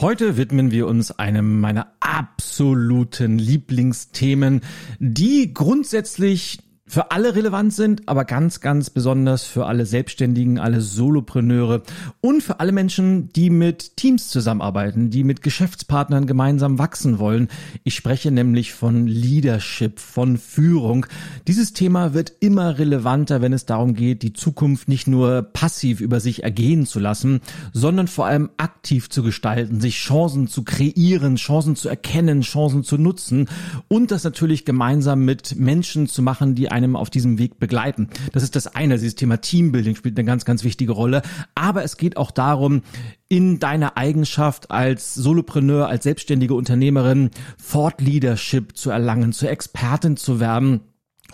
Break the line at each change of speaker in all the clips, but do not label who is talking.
Heute widmen wir uns einem meiner absoluten Lieblingsthemen, die grundsätzlich für alle relevant sind, aber ganz, ganz besonders für alle Selbstständigen, alle Solopreneure und für alle Menschen, die mit Teams zusammenarbeiten, die mit Geschäftspartnern gemeinsam wachsen wollen. Ich spreche nämlich von Leadership, von Führung. Dieses Thema wird immer relevanter, wenn es darum geht, die Zukunft nicht nur passiv über sich ergehen zu lassen, sondern vor allem aktiv zu gestalten, sich Chancen zu kreieren, Chancen zu erkennen, Chancen zu nutzen und das natürlich gemeinsam mit Menschen zu machen, die einem auf diesem Weg begleiten. Das ist das eine. Dieses Thema Teambuilding spielt eine ganz, ganz wichtige Rolle. Aber es geht auch darum, in deiner Eigenschaft als Solopreneur, als selbstständige Unternehmerin Thought Leadership zu erlangen, zur Expertin zu werden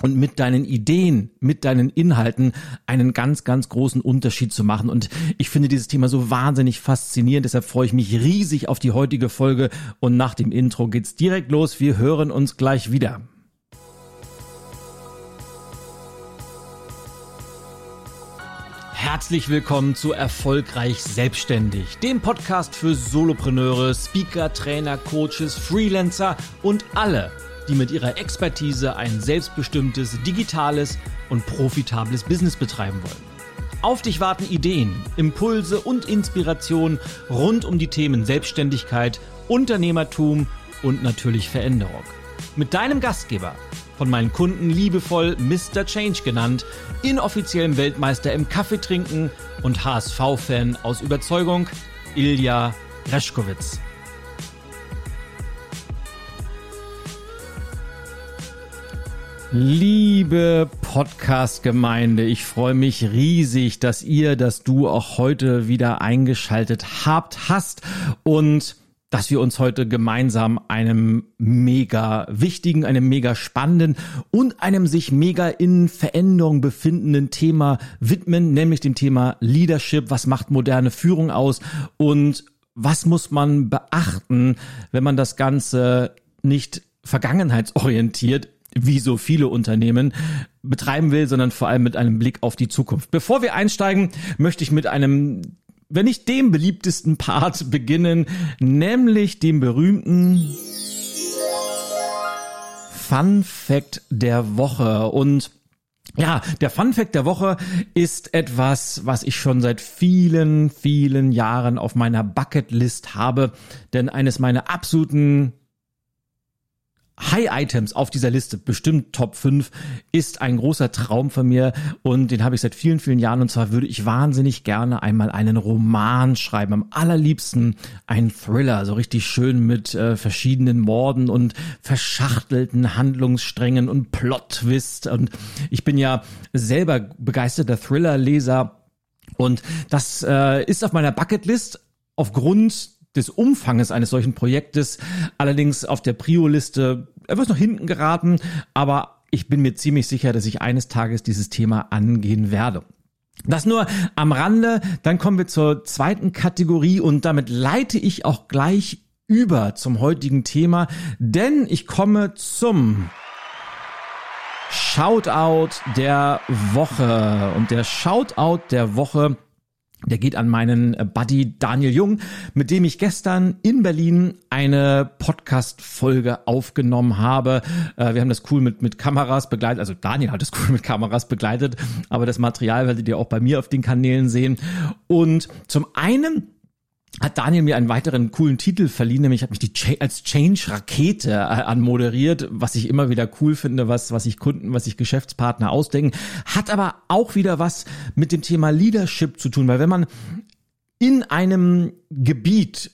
und mit deinen Ideen, mit deinen Inhalten einen ganz, ganz großen Unterschied zu machen. Und ich finde dieses Thema so wahnsinnig faszinierend. Deshalb freue ich mich riesig auf die heutige Folge. Und nach dem Intro geht's direkt los. Wir hören uns gleich wieder. Herzlich willkommen zu Erfolgreich Selbstständig, dem Podcast für Solopreneure, Speaker, Trainer, Coaches, Freelancer und alle, die mit ihrer Expertise ein selbstbestimmtes, digitales und profitables Business betreiben wollen. Auf dich warten Ideen, Impulse und Inspiration rund um die Themen Selbstständigkeit, Unternehmertum und natürlich Veränderung. Mit deinem Gastgeber, von meinen Kunden liebevoll Mr. Change genannt, inoffiziellem Weltmeister im Kaffeetrinken und HSV-Fan aus Überzeugung, Ilja Reschkowitz. Liebe Podcast-Gemeinde, ich freue mich riesig, dass ihr, dass du auch heute wieder eingeschaltet habt, hast und dass wir uns heute gemeinsam einem mega wichtigen, einem mega spannenden und einem sich mega in Veränderung befindenden Thema widmen, nämlich dem Thema Leadership. Was macht moderne Führung aus und was muss man beachten, wenn man das Ganze nicht vergangenheitsorientiert wie so viele Unternehmen betreiben will, sondern vor allem mit einem Blick auf die Zukunft. Bevor wir einsteigen, möchte ich mit einem wenn nicht dem beliebtesten Part beginnen, nämlich dem berühmten Fun Fact der Woche. Und ja, der Fun Fact der Woche ist etwas, was ich schon seit vielen, vielen Jahren auf meiner Bucketlist habe. Denn eines meiner absoluten High-Items auf dieser Liste, bestimmt Top 5, ist ein großer Traum von mir und den habe ich seit vielen, vielen Jahren. Und zwar würde ich wahnsinnig gerne einmal einen Roman schreiben, am allerliebsten ein Thriller, so richtig schön mit äh, verschiedenen Morden und verschachtelten Handlungssträngen und Plot-Twist. Und ich bin ja selber begeisterter Thriller-Leser und das äh, ist auf meiner Bucketlist aufgrund des Umfanges eines solchen Projektes. Allerdings auf der Prio-Liste etwas nach hinten geraten, aber ich bin mir ziemlich sicher, dass ich eines Tages dieses Thema angehen werde. Das nur am Rande, dann kommen wir zur zweiten Kategorie und damit leite ich auch gleich über zum heutigen Thema, denn ich komme zum Shoutout der Woche. Und der Shoutout der Woche der geht an meinen äh, Buddy Daniel Jung, mit dem ich gestern in Berlin eine Podcast-Folge aufgenommen habe. Äh, wir haben das cool mit, mit Kameras begleitet. Also Daniel hat es cool mit Kameras begleitet, aber das Material werdet ihr auch bei mir auf den Kanälen sehen. Und zum einen hat Daniel mir einen weiteren coolen Titel verliehen, nämlich hat mich die Ch als Change Rakete äh, anmoderiert, was ich immer wieder cool finde, was was ich Kunden, was ich Geschäftspartner ausdenken, hat aber auch wieder was mit dem Thema Leadership zu tun, weil wenn man in einem Gebiet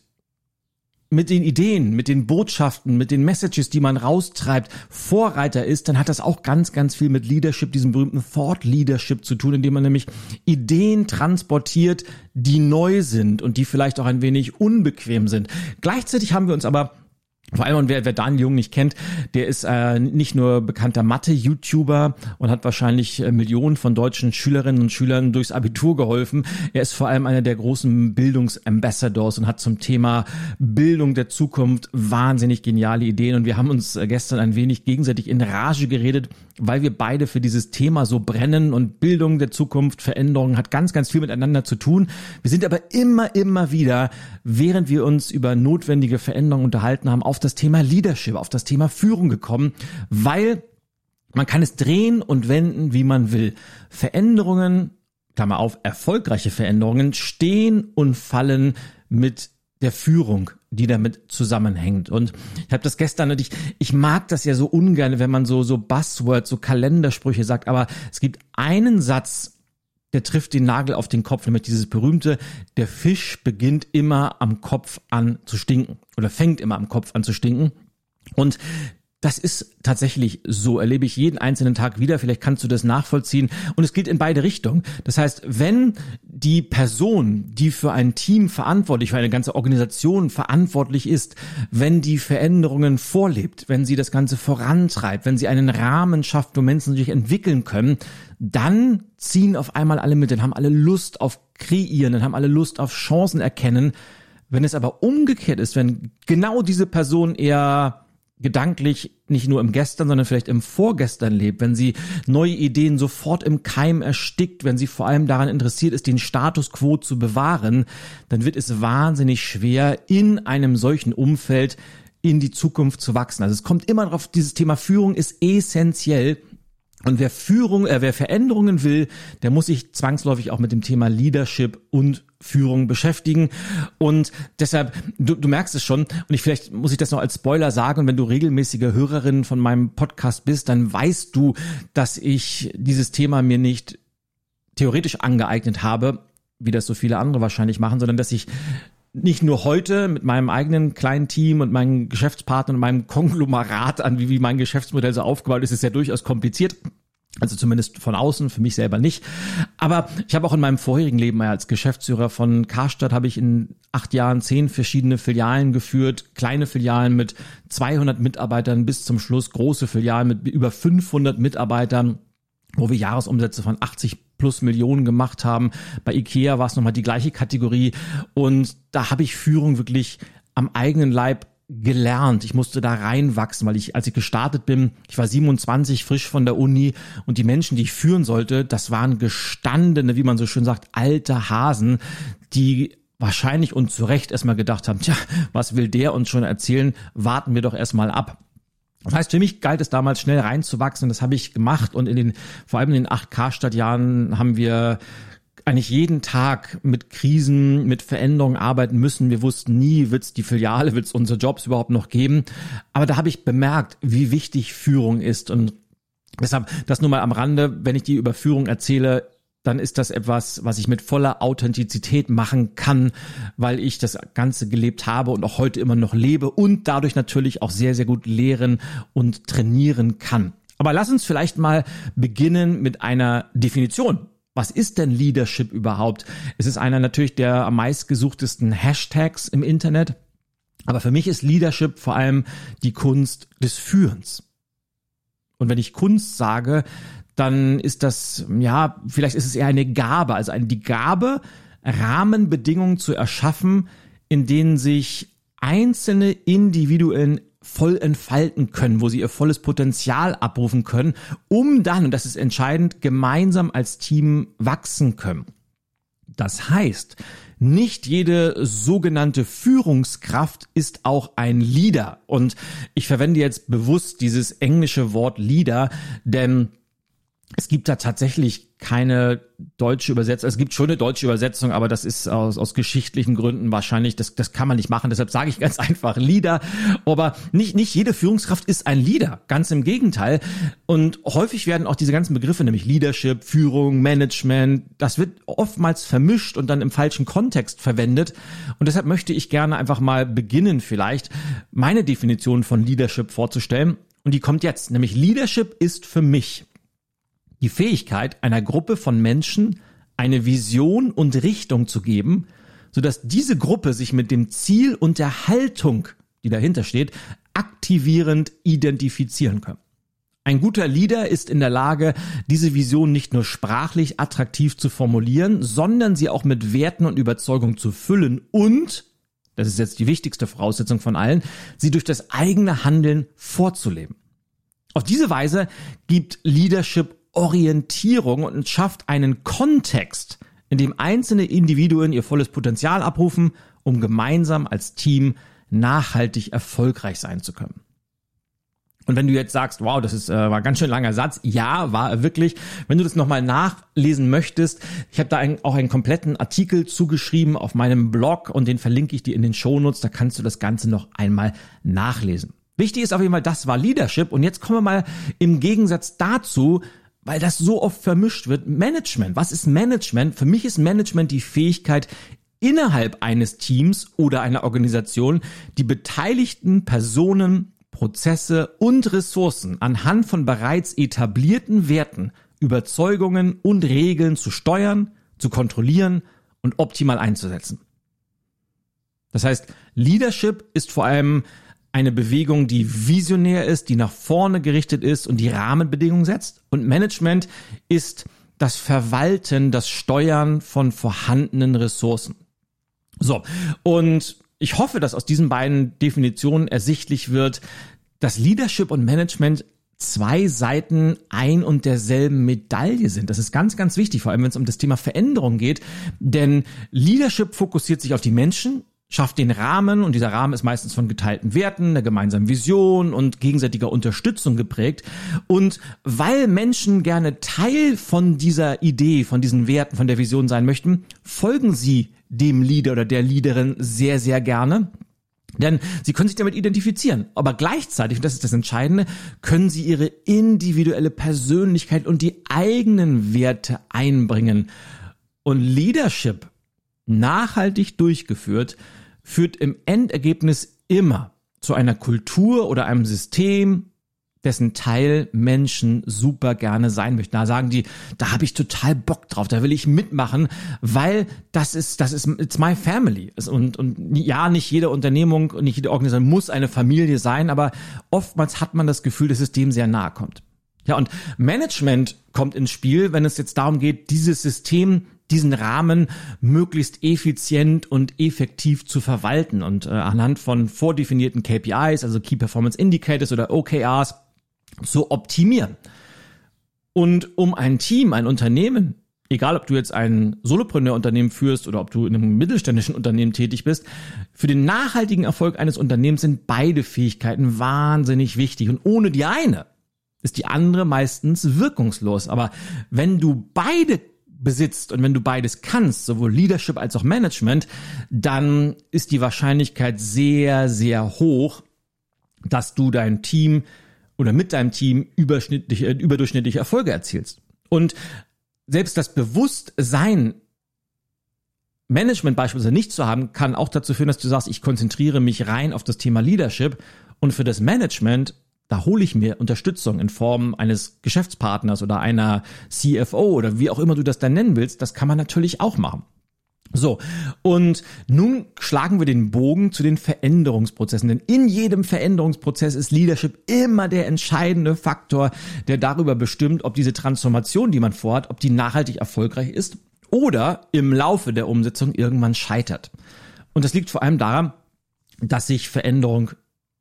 mit den Ideen, mit den Botschaften, mit den Messages, die man raustreibt, Vorreiter ist, dann hat das auch ganz, ganz viel mit Leadership, diesem berühmten Thought Leadership zu tun, indem man nämlich Ideen transportiert, die neu sind und die vielleicht auch ein wenig unbequem sind. Gleichzeitig haben wir uns aber vor allem, und wer, wer Daniel Jung nicht kennt, der ist äh, nicht nur bekannter Mathe-YouTuber und hat wahrscheinlich äh, Millionen von deutschen Schülerinnen und Schülern durchs Abitur geholfen. Er ist vor allem einer der großen Bildungsambassadors und hat zum Thema Bildung der Zukunft wahnsinnig geniale Ideen. Und wir haben uns äh, gestern ein wenig gegenseitig in Rage geredet, weil wir beide für dieses Thema so brennen und Bildung der Zukunft, Veränderung hat ganz, ganz viel miteinander zu tun. Wir sind aber immer, immer wieder, während wir uns über notwendige Veränderungen unterhalten haben, auf das Thema Leadership, auf das Thema Führung gekommen, weil man kann es drehen und wenden, wie man will. Veränderungen, Klammer auf, erfolgreiche Veränderungen stehen und fallen mit der Führung, die damit zusammenhängt. Und ich habe das gestern und ich, ich mag das ja so ungern, wenn man so, so Buzzwords, so Kalendersprüche sagt, aber es gibt einen Satz, der trifft den Nagel auf den Kopf, nämlich dieses berühmte, der Fisch beginnt immer am Kopf an zu stinken oder fängt immer am Kopf an zu stinken. Und das ist tatsächlich so, erlebe ich jeden einzelnen Tag wieder. Vielleicht kannst du das nachvollziehen. Und es geht in beide Richtungen. Das heißt, wenn die Person, die für ein Team verantwortlich, für eine ganze Organisation verantwortlich ist, wenn die Veränderungen vorlebt, wenn sie das Ganze vorantreibt, wenn sie einen Rahmen schafft, wo Menschen sich entwickeln können, dann ziehen auf einmal alle mit, dann haben alle Lust auf Kreieren, dann haben alle Lust auf Chancen erkennen. Wenn es aber umgekehrt ist, wenn genau diese Person eher gedanklich nicht nur im Gestern, sondern vielleicht im Vorgestern lebt, wenn sie neue Ideen sofort im Keim erstickt, wenn sie vor allem daran interessiert ist, den Status quo zu bewahren, dann wird es wahnsinnig schwer, in einem solchen Umfeld in die Zukunft zu wachsen. Also es kommt immer darauf, dieses Thema Führung ist essentiell und wer Führung, äh, wer Veränderungen will, der muss sich zwangsläufig auch mit dem Thema Leadership und Führung beschäftigen. Und deshalb, du, du merkst es schon, und ich vielleicht muss ich das noch als Spoiler sagen, wenn du regelmäßige Hörerin von meinem Podcast bist, dann weißt du, dass ich dieses Thema mir nicht theoretisch angeeignet habe, wie das so viele andere wahrscheinlich machen, sondern dass ich nicht nur heute mit meinem eigenen kleinen Team und meinen Geschäftspartnern und meinem Konglomerat an, wie, wie mein Geschäftsmodell so aufgebaut ist, ist ja durchaus kompliziert. Also zumindest von außen, für mich selber nicht. Aber ich habe auch in meinem vorherigen Leben als Geschäftsführer von Karstadt habe ich in acht Jahren zehn verschiedene Filialen geführt, kleine Filialen mit 200 Mitarbeitern bis zum Schluss, große Filialen mit über 500 Mitarbeitern, wo wir Jahresumsätze von 80 plus Millionen gemacht haben. Bei Ikea war es nochmal die gleiche Kategorie. Und da habe ich Führung wirklich am eigenen Leib gelernt. Ich musste da reinwachsen, weil ich, als ich gestartet bin, ich war 27, frisch von der Uni und die Menschen, die ich führen sollte, das waren gestandene, wie man so schön sagt, alte Hasen, die wahrscheinlich und zu Recht erstmal gedacht haben, tja, was will der uns schon erzählen? Warten wir doch erstmal ab. Das heißt, für mich galt es damals schnell reinzuwachsen das habe ich gemacht und in den, vor allem in den 8K-Stadtjahren haben wir eigentlich jeden Tag mit Krisen, mit Veränderungen arbeiten müssen. Wir wussten nie, wird es die Filiale, wird es unsere Jobs überhaupt noch geben. Aber da habe ich bemerkt, wie wichtig Führung ist und deshalb das nur mal am Rande, wenn ich die über Führung erzähle, dann ist das etwas, was ich mit voller Authentizität machen kann, weil ich das Ganze gelebt habe und auch heute immer noch lebe und dadurch natürlich auch sehr, sehr gut lehren und trainieren kann. Aber lass uns vielleicht mal beginnen mit einer Definition. Was ist denn Leadership überhaupt? Es ist einer natürlich der am meistgesuchtesten Hashtags im Internet. Aber für mich ist Leadership vor allem die Kunst des Führens. Und wenn ich Kunst sage, dann ist das, ja, vielleicht ist es eher eine Gabe, also die Gabe, Rahmenbedingungen zu erschaffen, in denen sich einzelne Individuen voll entfalten können, wo sie ihr volles Potenzial abrufen können, um dann, und das ist entscheidend, gemeinsam als Team wachsen können. Das heißt, nicht jede sogenannte Führungskraft ist auch ein Leader. Und ich verwende jetzt bewusst dieses englische Wort Leader, denn es gibt da tatsächlich keine deutsche Übersetzung. Es gibt schon eine deutsche Übersetzung, aber das ist aus, aus geschichtlichen Gründen wahrscheinlich, das, das kann man nicht machen. Deshalb sage ich ganz einfach Leader. Aber nicht, nicht jede Führungskraft ist ein Leader. Ganz im Gegenteil. Und häufig werden auch diese ganzen Begriffe, nämlich Leadership, Führung, Management, das wird oftmals vermischt und dann im falschen Kontext verwendet. Und deshalb möchte ich gerne einfach mal beginnen, vielleicht meine Definition von Leadership vorzustellen. Und die kommt jetzt. Nämlich Leadership ist für mich die Fähigkeit einer Gruppe von Menschen eine Vision und Richtung zu geben, sodass diese Gruppe sich mit dem Ziel und der Haltung, die dahinter steht, aktivierend identifizieren kann. Ein guter Leader ist in der Lage, diese Vision nicht nur sprachlich attraktiv zu formulieren, sondern sie auch mit Werten und Überzeugung zu füllen und, das ist jetzt die wichtigste Voraussetzung von allen, sie durch das eigene Handeln vorzuleben. Auf diese Weise gibt Leadership Orientierung und schafft einen Kontext, in dem einzelne Individuen ihr volles Potenzial abrufen, um gemeinsam als Team nachhaltig erfolgreich sein zu können. Und wenn du jetzt sagst, wow, das ist äh, war ein ganz schön langer Satz, ja, war er wirklich. Wenn du das nochmal nachlesen möchtest, ich habe da ein, auch einen kompletten Artikel zugeschrieben auf meinem Blog und den verlinke ich dir in den Shownotes, da kannst du das Ganze noch einmal nachlesen. Wichtig ist auf jeden Fall, das war Leadership und jetzt kommen wir mal im Gegensatz dazu, weil das so oft vermischt wird, Management. Was ist Management? Für mich ist Management die Fähigkeit, innerhalb eines Teams oder einer Organisation die beteiligten Personen, Prozesse und Ressourcen anhand von bereits etablierten Werten, Überzeugungen und Regeln zu steuern, zu kontrollieren und optimal einzusetzen. Das heißt, Leadership ist vor allem eine Bewegung, die visionär ist, die nach vorne gerichtet ist und die Rahmenbedingungen setzt. Und Management ist das Verwalten, das Steuern von vorhandenen Ressourcen. So, und ich hoffe, dass aus diesen beiden Definitionen ersichtlich wird, dass Leadership und Management zwei Seiten ein und derselben Medaille sind. Das ist ganz, ganz wichtig, vor allem wenn es um das Thema Veränderung geht. Denn Leadership fokussiert sich auf die Menschen, schafft den Rahmen und dieser Rahmen ist meistens von geteilten Werten, der gemeinsamen Vision und gegenseitiger Unterstützung geprägt. Und weil Menschen gerne Teil von dieser Idee, von diesen Werten, von der Vision sein möchten, folgen sie dem Leader oder der Leaderin sehr, sehr gerne. Denn sie können sich damit identifizieren. Aber gleichzeitig, und das ist das Entscheidende, können sie ihre individuelle Persönlichkeit und die eigenen Werte einbringen. Und Leadership nachhaltig durchgeführt führt im Endergebnis immer zu einer Kultur oder einem System, dessen Teil Menschen super gerne sein möchten. Da sagen die, da habe ich total Bock drauf, da will ich mitmachen, weil das ist, das ist, it's my family. Und, und ja, nicht jede Unternehmung und nicht jede Organisation muss eine Familie sein, aber oftmals hat man das Gefühl, dass es dem sehr nahe kommt. Ja, und Management kommt ins Spiel, wenn es jetzt darum geht, dieses System diesen Rahmen möglichst effizient und effektiv zu verwalten und äh, anhand von vordefinierten KPIs, also Key Performance Indicators oder OKRs, zu optimieren. Und um ein Team, ein Unternehmen, egal ob du jetzt ein Solopreneur-Unternehmen führst oder ob du in einem mittelständischen Unternehmen tätig bist, für den nachhaltigen Erfolg eines Unternehmens sind beide Fähigkeiten wahnsinnig wichtig. Und ohne die eine ist die andere meistens wirkungslos. Aber wenn du beide besitzt und wenn du beides kannst, sowohl Leadership als auch Management, dann ist die Wahrscheinlichkeit sehr, sehr hoch, dass du dein Team oder mit deinem Team überschnittlich, äh, überdurchschnittliche Erfolge erzielst. Und selbst das Bewusstsein, Management beispielsweise nicht zu haben, kann auch dazu führen, dass du sagst, ich konzentriere mich rein auf das Thema Leadership und für das Management da hole ich mir Unterstützung in Form eines Geschäftspartners oder einer CFO oder wie auch immer du das dann nennen willst. Das kann man natürlich auch machen. So, und nun schlagen wir den Bogen zu den Veränderungsprozessen. Denn in jedem Veränderungsprozess ist Leadership immer der entscheidende Faktor, der darüber bestimmt, ob diese Transformation, die man vorhat, ob die nachhaltig erfolgreich ist oder im Laufe der Umsetzung irgendwann scheitert. Und das liegt vor allem daran, dass sich Veränderung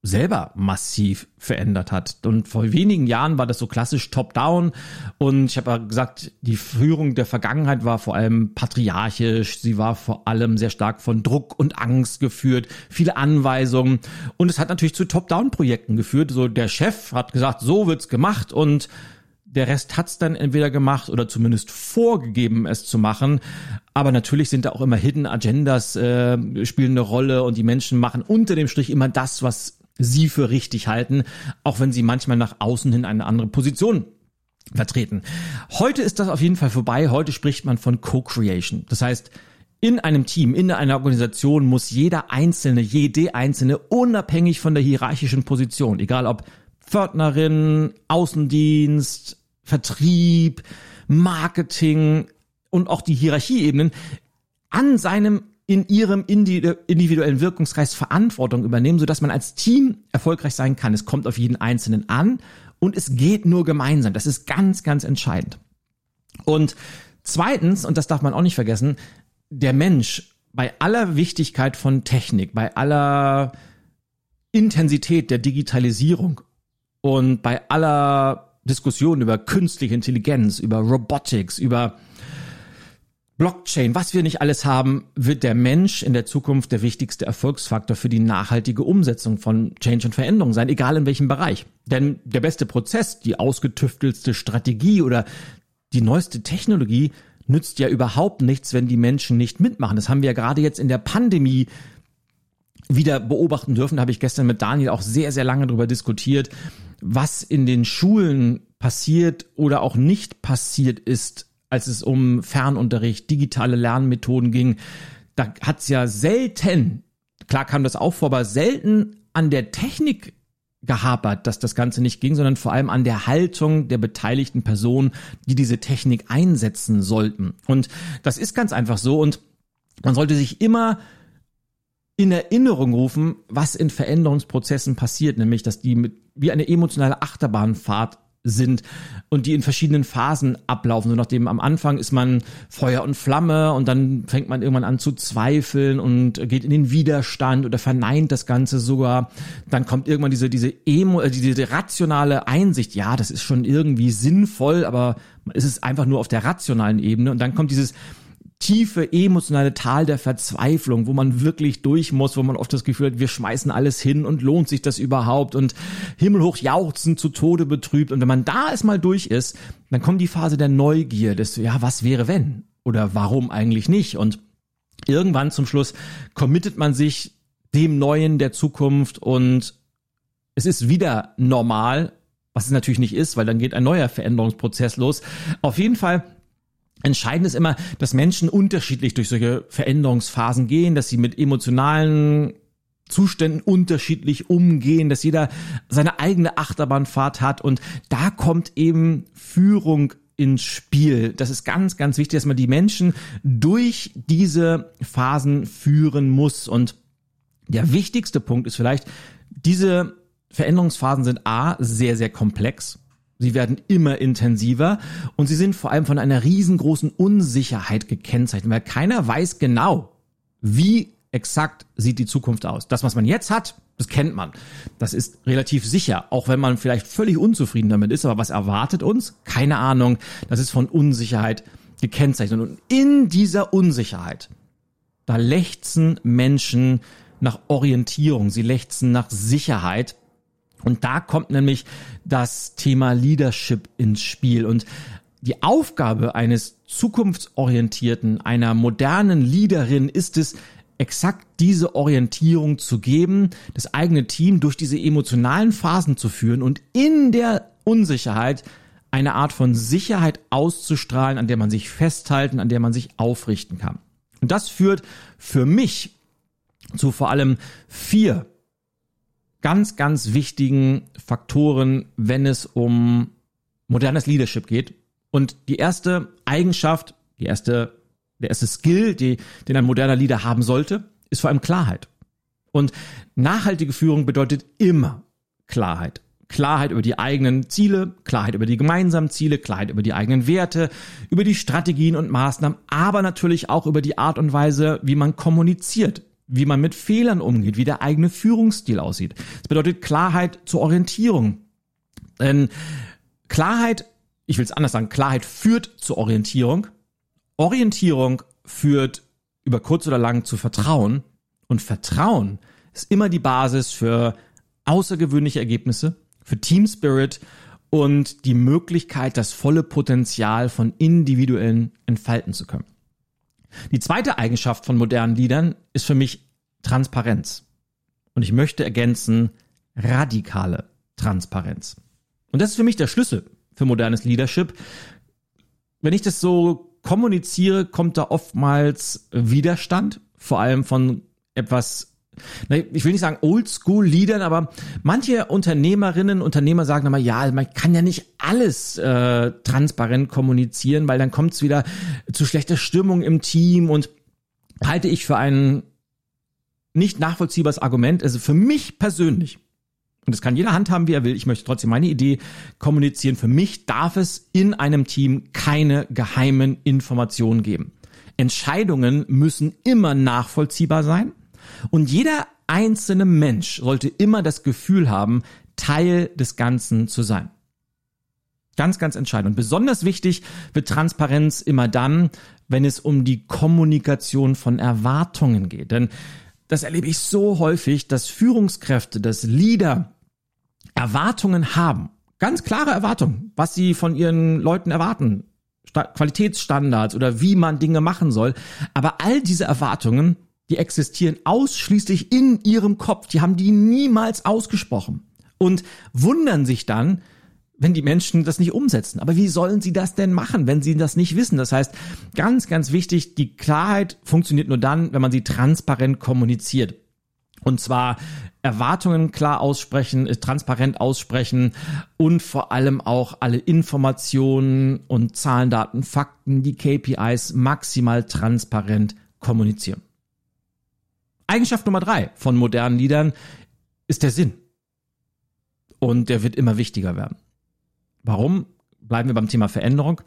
selber massiv verändert hat. Und vor wenigen Jahren war das so klassisch top-down. Und ich habe ja gesagt, die Führung der Vergangenheit war vor allem patriarchisch. Sie war vor allem sehr stark von Druck und Angst geführt, viele Anweisungen. Und es hat natürlich zu Top-down-Projekten geführt. So der Chef hat gesagt, so wird's gemacht und der Rest hat's dann entweder gemacht oder zumindest vorgegeben, es zu machen. Aber natürlich sind da auch immer Hidden Agendas äh, spielen eine Rolle und die Menschen machen unter dem Strich immer das, was sie für richtig halten, auch wenn sie manchmal nach außen hin eine andere Position vertreten. Heute ist das auf jeden Fall vorbei. Heute spricht man von Co-Creation. Das heißt, in einem Team, in einer Organisation muss jeder Einzelne, jede Einzelne, unabhängig von der hierarchischen Position, egal ob Pförtnerin, Außendienst, Vertrieb, Marketing und auch die Hierarchieebenen, an seinem in ihrem individuellen Wirkungskreis Verantwortung übernehmen, sodass man als Team erfolgreich sein kann. Es kommt auf jeden Einzelnen an und es geht nur gemeinsam. Das ist ganz, ganz entscheidend. Und zweitens, und das darf man auch nicht vergessen, der Mensch bei aller Wichtigkeit von Technik, bei aller Intensität der Digitalisierung Und bei aller Diskussion über künstliche Intelligenz, über Robotics, über Blockchain, was wir nicht alles haben, wird der Mensch in der Zukunft der wichtigste Erfolgsfaktor für die nachhaltige Umsetzung von Change und Veränderung sein, egal in welchem Bereich. Denn der beste Prozess, die ausgetüftelste Strategie oder die neueste Technologie nützt ja überhaupt nichts, wenn die Menschen nicht mitmachen. Das haben wir ja gerade jetzt in der Pandemie wieder beobachten dürfen. Da habe ich gestern mit Daniel auch sehr, sehr lange darüber diskutiert, was in den Schulen passiert oder auch nicht passiert ist als es um Fernunterricht, digitale Lernmethoden ging, da hat's ja selten, klar kam das auch vor, aber selten an der Technik gehapert, dass das Ganze nicht ging, sondern vor allem an der Haltung der beteiligten Personen, die diese Technik einsetzen sollten. Und das ist ganz einfach so und man sollte sich immer in Erinnerung rufen, was in Veränderungsprozessen passiert, nämlich dass die mit, wie eine emotionale Achterbahnfahrt sind und die in verschiedenen Phasen ablaufen. So nachdem am Anfang ist man Feuer und Flamme und dann fängt man irgendwann an zu zweifeln und geht in den Widerstand oder verneint das Ganze sogar. Dann kommt irgendwann diese, diese Emo, äh, diese rationale Einsicht. Ja, das ist schon irgendwie sinnvoll, aber es ist einfach nur auf der rationalen Ebene. Und dann kommt dieses tiefe emotionale Tal der Verzweiflung, wo man wirklich durch muss, wo man oft das Gefühl hat, wir schmeißen alles hin und lohnt sich das überhaupt und himmelhoch jauchzen zu Tode betrübt. Und wenn man da erstmal durch ist, dann kommt die Phase der Neugier, des, ja, was wäre wenn? Oder warum eigentlich nicht? Und irgendwann zum Schluss committet man sich dem Neuen der Zukunft und es ist wieder normal, was es natürlich nicht ist, weil dann geht ein neuer Veränderungsprozess los. Auf jeden Fall Entscheidend ist immer, dass Menschen unterschiedlich durch solche Veränderungsphasen gehen, dass sie mit emotionalen Zuständen unterschiedlich umgehen, dass jeder seine eigene Achterbahnfahrt hat und da kommt eben Führung ins Spiel. Das ist ganz, ganz wichtig, dass man die Menschen durch diese Phasen führen muss und der wichtigste Punkt ist vielleicht, diese Veränderungsphasen sind A, sehr, sehr komplex. Sie werden immer intensiver und sie sind vor allem von einer riesengroßen Unsicherheit gekennzeichnet, weil keiner weiß genau, wie exakt sieht die Zukunft aus. Das, was man jetzt hat, das kennt man. Das ist relativ sicher, auch wenn man vielleicht völlig unzufrieden damit ist. Aber was erwartet uns? Keine Ahnung. Das ist von Unsicherheit gekennzeichnet. Und in dieser Unsicherheit, da lechzen Menschen nach Orientierung. Sie lechzen nach Sicherheit. Und da kommt nämlich das Thema Leadership ins Spiel. Und die Aufgabe eines zukunftsorientierten, einer modernen Leaderin ist es, exakt diese Orientierung zu geben, das eigene Team durch diese emotionalen Phasen zu führen und in der Unsicherheit eine Art von Sicherheit auszustrahlen, an der man sich festhalten, an der man sich aufrichten kann. Und das führt für mich zu vor allem vier ganz, ganz wichtigen Faktoren, wenn es um modernes Leadership geht. Und die erste Eigenschaft, die erste, der erste Skill, die, den ein moderner Leader haben sollte, ist vor allem Klarheit. Und nachhaltige Führung bedeutet immer Klarheit. Klarheit über die eigenen Ziele, Klarheit über die gemeinsamen Ziele, Klarheit über die eigenen Werte, über die Strategien und Maßnahmen, aber natürlich auch über die Art und Weise, wie man kommuniziert, wie man mit Fehlern umgeht, wie der eigene Führungsstil aussieht. Das bedeutet Klarheit zur Orientierung. Denn Klarheit, ich will es anders sagen, Klarheit führt zur Orientierung. Orientierung führt über kurz oder lang zu Vertrauen. Und Vertrauen ist immer die Basis für außergewöhnliche Ergebnisse, für Team Spirit und die Möglichkeit, das volle Potenzial von Individuellen entfalten zu können. Die zweite Eigenschaft von modernen Liedern ist für mich Transparenz. Und ich möchte ergänzen, radikale Transparenz. Und das ist für mich der Schlüssel für modernes Leadership. Wenn ich das so kommuniziere, kommt da oftmals Widerstand, vor allem von etwas ich will nicht sagen Oldschool-Liedern, aber manche Unternehmerinnen, Unternehmer sagen immer, ja, man kann ja nicht alles äh, transparent kommunizieren, weil dann kommt es wieder zu schlechter Stimmung im Team und halte ich für ein nicht nachvollziehbares Argument. Also für mich persönlich, und das kann jeder handhaben, wie er will, ich möchte trotzdem meine Idee kommunizieren, für mich darf es in einem Team keine geheimen Informationen geben. Entscheidungen müssen immer nachvollziehbar sein und jeder einzelne Mensch sollte immer das Gefühl haben, Teil des Ganzen zu sein. Ganz, ganz entscheidend. Und besonders wichtig wird Transparenz immer dann, wenn es um die Kommunikation von Erwartungen geht. Denn das erlebe ich so häufig, dass Führungskräfte, dass Leader Erwartungen haben. Ganz klare Erwartungen, was sie von ihren Leuten erwarten. Qualitätsstandards oder wie man Dinge machen soll. Aber all diese Erwartungen, die existieren ausschließlich in ihrem Kopf. Die haben die niemals ausgesprochen. Und wundern sich dann, wenn die Menschen das nicht umsetzen. Aber wie sollen sie das denn machen, wenn sie das nicht wissen? Das heißt, ganz, ganz wichtig, die Klarheit funktioniert nur dann, wenn man sie transparent kommuniziert. Und zwar Erwartungen klar aussprechen, äh, transparent aussprechen und vor allem auch alle Informationen und Zahlen, Daten, Fakten, die KPIs maximal transparent kommunizieren. Eigenschaft Nummer drei von modernen Liedern ist der Sinn. Und der wird immer wichtiger werden. Warum? Bleiben wir beim Thema Veränderung.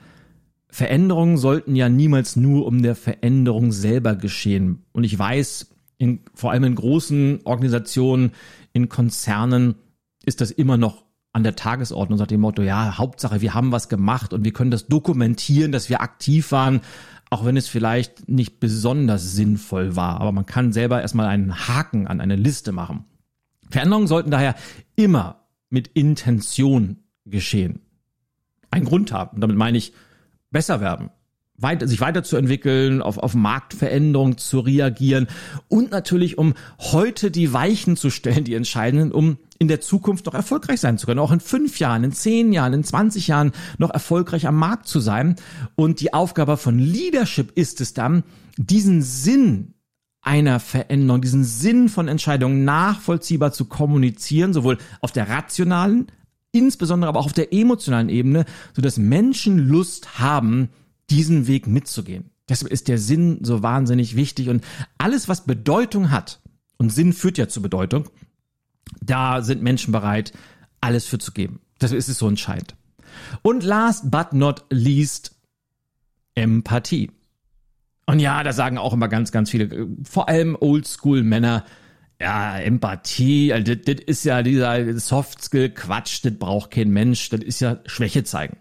Veränderungen sollten ja niemals nur um der Veränderung selber geschehen. Und ich weiß, in, vor allem in großen Organisationen, in Konzernen ist das immer noch an der Tagesordnung, sagt dem Motto, ja, Hauptsache, wir haben was gemacht und wir können das dokumentieren, dass wir aktiv waren, auch wenn es vielleicht nicht besonders sinnvoll war. Aber man kann selber erstmal einen Haken an eine Liste machen. Veränderungen sollten daher immer mit Intention geschehen. Einen Grund haben. Und damit meine ich besser werden, weiter, sich weiterzuentwickeln, auf, auf Marktveränderungen zu reagieren und natürlich, um heute die Weichen zu stellen, die entscheidenden, um in der Zukunft noch erfolgreich sein zu können, auch in fünf Jahren, in zehn Jahren, in 20 Jahren noch erfolgreich am Markt zu sein. Und die Aufgabe von Leadership ist es dann, diesen Sinn einer Veränderung, diesen Sinn von Entscheidungen nachvollziehbar zu kommunizieren, sowohl auf der rationalen insbesondere aber auch auf der emotionalen Ebene, so dass Menschen Lust haben, diesen Weg mitzugehen. Deshalb ist der Sinn so wahnsinnig wichtig und alles, was Bedeutung hat, und Sinn führt ja zur Bedeutung, da sind Menschen bereit, alles für zu geben. Deshalb ist es so entscheidend. Und last but not least, Empathie. Und ja, da sagen auch immer ganz, ganz viele, vor allem Oldschool-Männer, ja, Empathie, also das, das ist ja dieser Soft-Skill-Quatsch, das braucht kein Mensch, das ist ja Schwäche zeigen.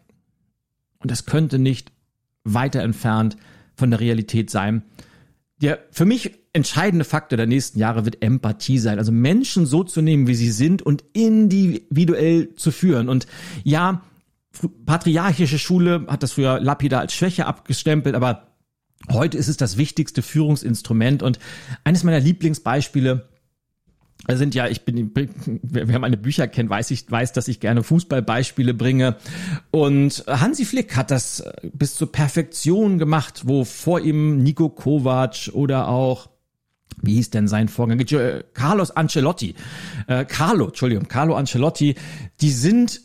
Und das könnte nicht weiter entfernt von der Realität sein. Der für mich entscheidende Faktor der nächsten Jahre wird Empathie sein. Also Menschen so zu nehmen, wie sie sind und individuell zu führen. Und ja, patriarchische Schule hat das früher lapidar als Schwäche abgestempelt, aber heute ist es das wichtigste Führungsinstrument. Und eines meiner Lieblingsbeispiele sind ja, ich bin, wer meine Bücher kennt, weiß ich, weiß, dass ich gerne Fußballbeispiele bringe. Und Hansi Flick hat das bis zur Perfektion gemacht, wo vor ihm Nico Kovac oder auch wie hieß denn sein Vorgänger? Carlos Ancelotti. Äh, Carlo, Entschuldigung, Carlo Ancelotti, die sind,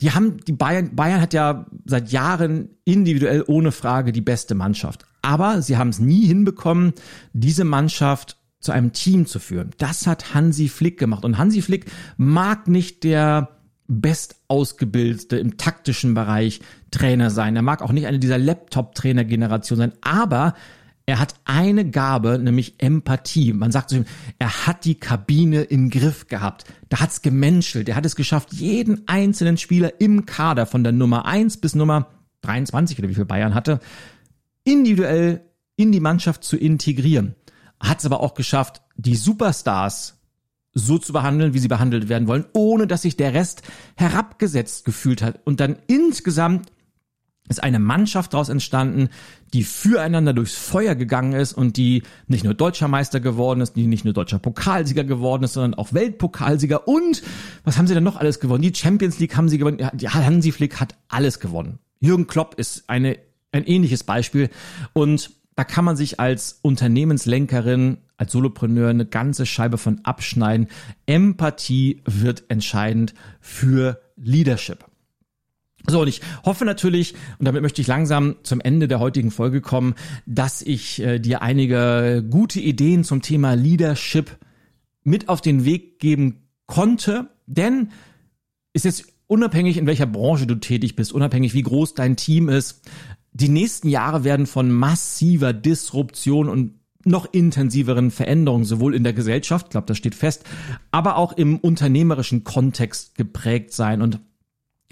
die haben, die Bayern, Bayern hat ja seit Jahren individuell ohne Frage die beste Mannschaft. Aber sie haben es nie hinbekommen, diese Mannschaft zu einem Team zu führen. Das hat Hansi Flick gemacht. Und Hansi Flick mag nicht der bestausgebildete im taktischen Bereich Trainer sein. Er mag auch nicht eine dieser Laptop-Trainer-Generation sein. Aber er hat eine Gabe, nämlich Empathie. Man sagt zu ihm, er hat die Kabine im Griff gehabt. Da hat's gemenschelt. Er hat es geschafft, jeden einzelnen Spieler im Kader von der Nummer eins bis Nummer 23 oder wie viel Bayern hatte, individuell in die Mannschaft zu integrieren hat es aber auch geschafft, die Superstars so zu behandeln, wie sie behandelt werden wollen, ohne dass sich der Rest herabgesetzt gefühlt hat. Und dann insgesamt ist eine Mannschaft daraus entstanden, die füreinander durchs Feuer gegangen ist und die nicht nur deutscher Meister geworden ist, die nicht nur deutscher Pokalsieger geworden ist, sondern auch Weltpokalsieger und was haben sie denn noch alles gewonnen? Die Champions League haben sie gewonnen. Ja, Hansi Flick hat alles gewonnen. Jürgen Klopp ist eine, ein ähnliches Beispiel und da kann man sich als Unternehmenslenkerin, als Solopreneur eine ganze Scheibe von abschneiden. Empathie wird entscheidend für Leadership. So, und ich hoffe natürlich, und damit möchte ich langsam zum Ende der heutigen Folge kommen, dass ich äh, dir einige gute Ideen zum Thema Leadership mit auf den Weg geben konnte. Denn ist jetzt unabhängig, in welcher Branche du tätig bist, unabhängig, wie groß dein Team ist, die nächsten Jahre werden von massiver Disruption und noch intensiveren Veränderungen, sowohl in der Gesellschaft, glaube, das steht fest, aber auch im unternehmerischen Kontext geprägt sein und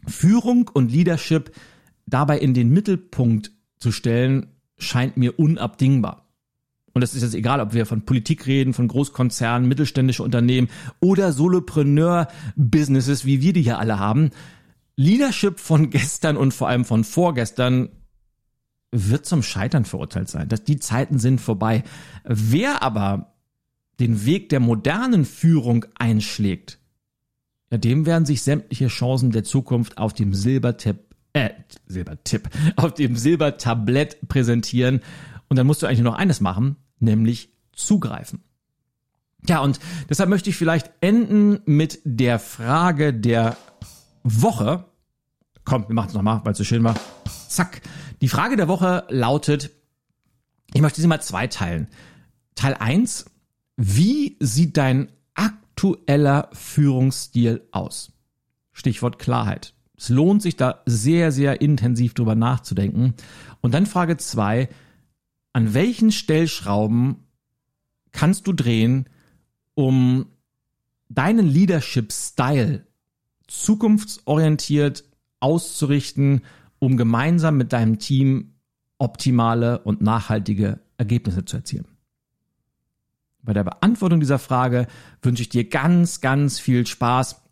Führung und Leadership dabei in den Mittelpunkt zu stellen, scheint mir unabdingbar. Und das ist jetzt egal, ob wir von Politik reden, von Großkonzernen, mittelständische Unternehmen oder Solopreneur-Businesses, wie wir die hier alle haben. Leadership von gestern und vor allem von vorgestern wird zum Scheitern verurteilt sein. Dass die Zeiten sind vorbei. Wer aber den Weg der modernen Führung einschlägt, ja, dem werden sich sämtliche Chancen der Zukunft auf dem Silbertipp, äh, Silbertipp, auf dem Silbertablett präsentieren. Und dann musst du eigentlich nur noch eines machen, nämlich zugreifen. Ja, und deshalb möchte ich vielleicht enden mit der Frage der Woche. Komm, wir machen es nochmal, weil es so schön war. Zack. Die Frage der Woche lautet, ich möchte sie mal zweiteilen. Teil eins: Wie sieht dein aktueller Führungsstil aus? Stichwort Klarheit. Es lohnt sich da sehr, sehr intensiv drüber nachzudenken. Und dann Frage zwei: An welchen Stellschrauben kannst du drehen, um deinen Leadership-Style zukunftsorientiert auszurichten um gemeinsam mit deinem Team optimale und nachhaltige Ergebnisse zu erzielen. Bei der Beantwortung dieser Frage wünsche ich dir ganz, ganz viel Spaß.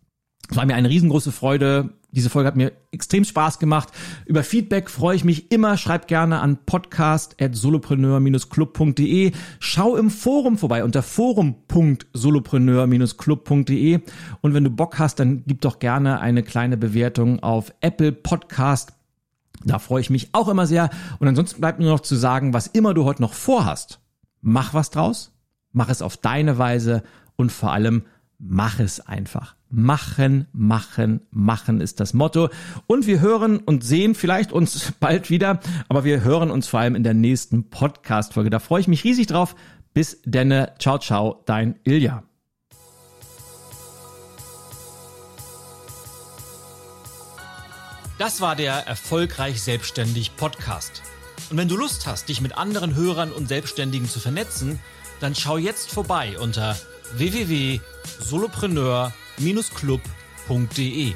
Es war mir eine riesengroße Freude. Diese Folge hat mir extrem Spaß gemacht. Über Feedback freue ich mich immer. Schreib gerne an podcast.solopreneur-club.de. Schau im Forum vorbei unter forum.solopreneur-club.de. Und wenn du Bock hast, dann gib doch gerne eine kleine Bewertung auf Apple Podcast da freue ich mich auch immer sehr. Und ansonsten bleibt nur noch zu sagen, was immer du heute noch vorhast, mach was draus, mach es auf deine Weise und vor allem mach es einfach. Machen, machen, machen ist das Motto. Und wir hören und sehen vielleicht uns bald wieder, aber wir hören uns vor allem in der nächsten Podcast-Folge. Da freue ich mich riesig drauf. Bis denne. Ciao, ciao, dein Ilja.
Das war der Erfolgreich Selbstständig Podcast. Und wenn du Lust hast, dich mit anderen Hörern und Selbstständigen zu vernetzen, dann schau jetzt vorbei unter www.solopreneur-club.de.